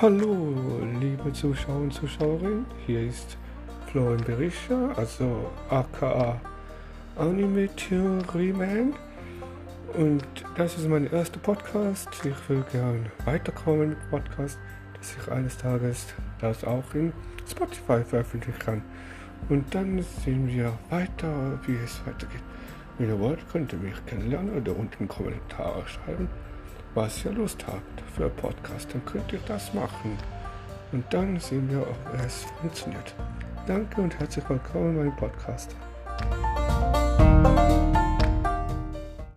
Hallo, liebe Zuschauer und Zuschauerinnen, hier ist Florian Berischer, also aka Anime Theory Man. Und das ist mein erster Podcast. Ich will gerne weiterkommen mit Podcast, dass ich eines Tages das auch in Spotify veröffentlichen kann. Und dann sehen wir weiter, wie es weitergeht. Wenn ihr wollt, könnt ihr mich kennenlernen oder unten Kommentare schreiben was ihr Lust habt für einen Podcast, dann könnt ihr das machen. Und dann sehen wir, ob es funktioniert. Danke und herzlich willkommen meinem Podcast.